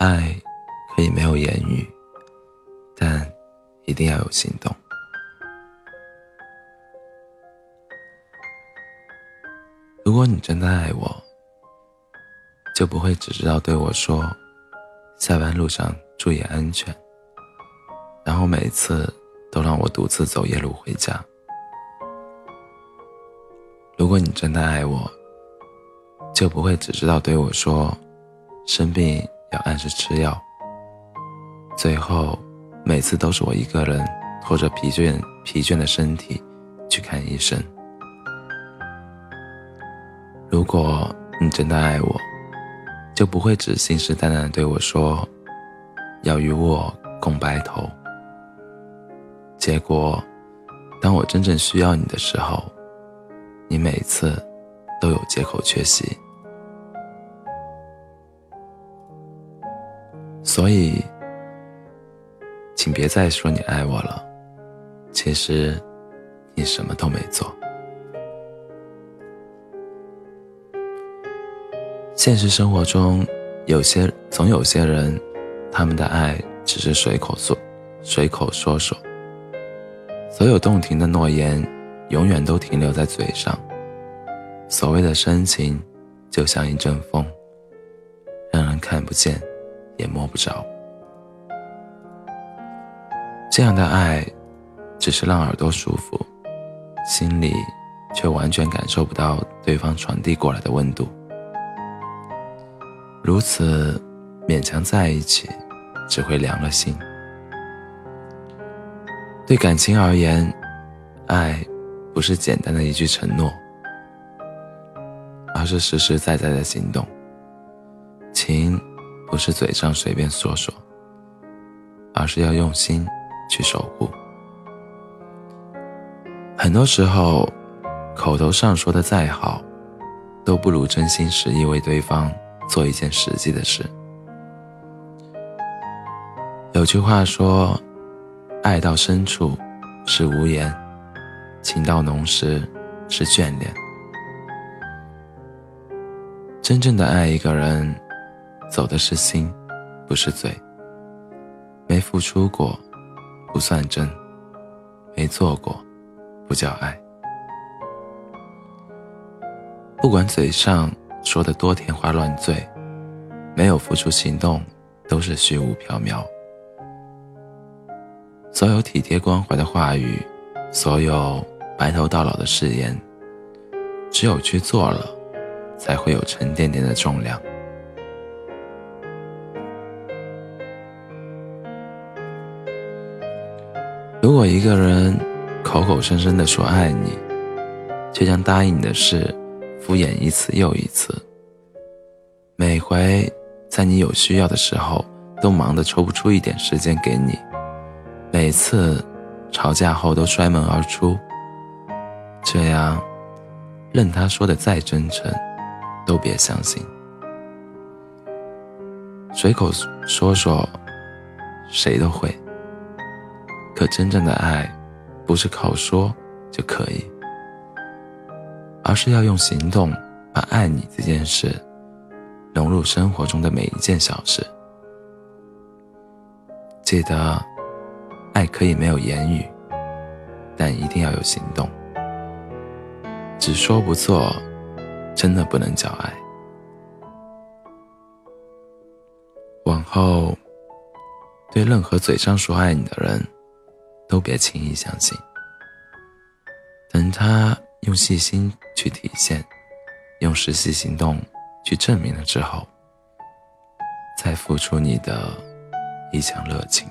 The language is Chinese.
爱可以没有言语，但一定要有行动。如果你真的爱我，就不会只知道对我说“下班路上注意安全”，然后每次都让我独自走夜路回家。如果你真的爱我，就不会只知道对我说“生病要按时吃药”，最后每次都是我一个人拖着疲倦疲倦的身体去看医生。如果你真的爱我，就不会只信誓旦旦的对我说要与我共白头。结果，当我真正需要你的时候，你每次都有借口缺席。所以，请别再说你爱我了，其实你什么都没做。现实生活中，有些总有些人，他们的爱只是随口说，随口说说。所有动听的诺言，永远都停留在嘴上。所谓的深情，就像一阵风，让人看不见，也摸不着。这样的爱，只是让耳朵舒服，心里却完全感受不到对方传递过来的温度。如此勉强在一起，只会凉了心。对感情而言，爱不是简单的一句承诺，而是实实在在的行动。情不是嘴上随便说说，而是要用心去守护。很多时候，口头上说的再好，都不如真心实意为对方。做一件实际的事。有句话说：“爱到深处是无言，情到浓时是眷恋。”真正的爱一个人，走的是心，不是嘴。没付出过，不算真；没做过，不叫爱。不管嘴上。说的多天花乱坠，没有付出行动，都是虚无缥缈。所有体贴关怀的话语，所有白头到老的誓言，只有去做了，才会有沉甸甸的重量。如果一个人口口声声的说爱你，却将答应你的事，敷衍一次又一次，每回在你有需要的时候，都忙得抽不出一点时间给你；每次吵架后都摔门而出，这样，任他说的再真诚，都别相信。随口说说，谁都会。可真正的爱，不是靠说就可以。而是要用行动把爱你这件事融入生活中的每一件小事。记得，爱可以没有言语，但一定要有行动。只说不做，真的不能叫爱。往后，对任何嘴上说爱你的人，都别轻易相信。等他。用细心去体现，用实际行动去证明了之后，再付出你的一腔热情。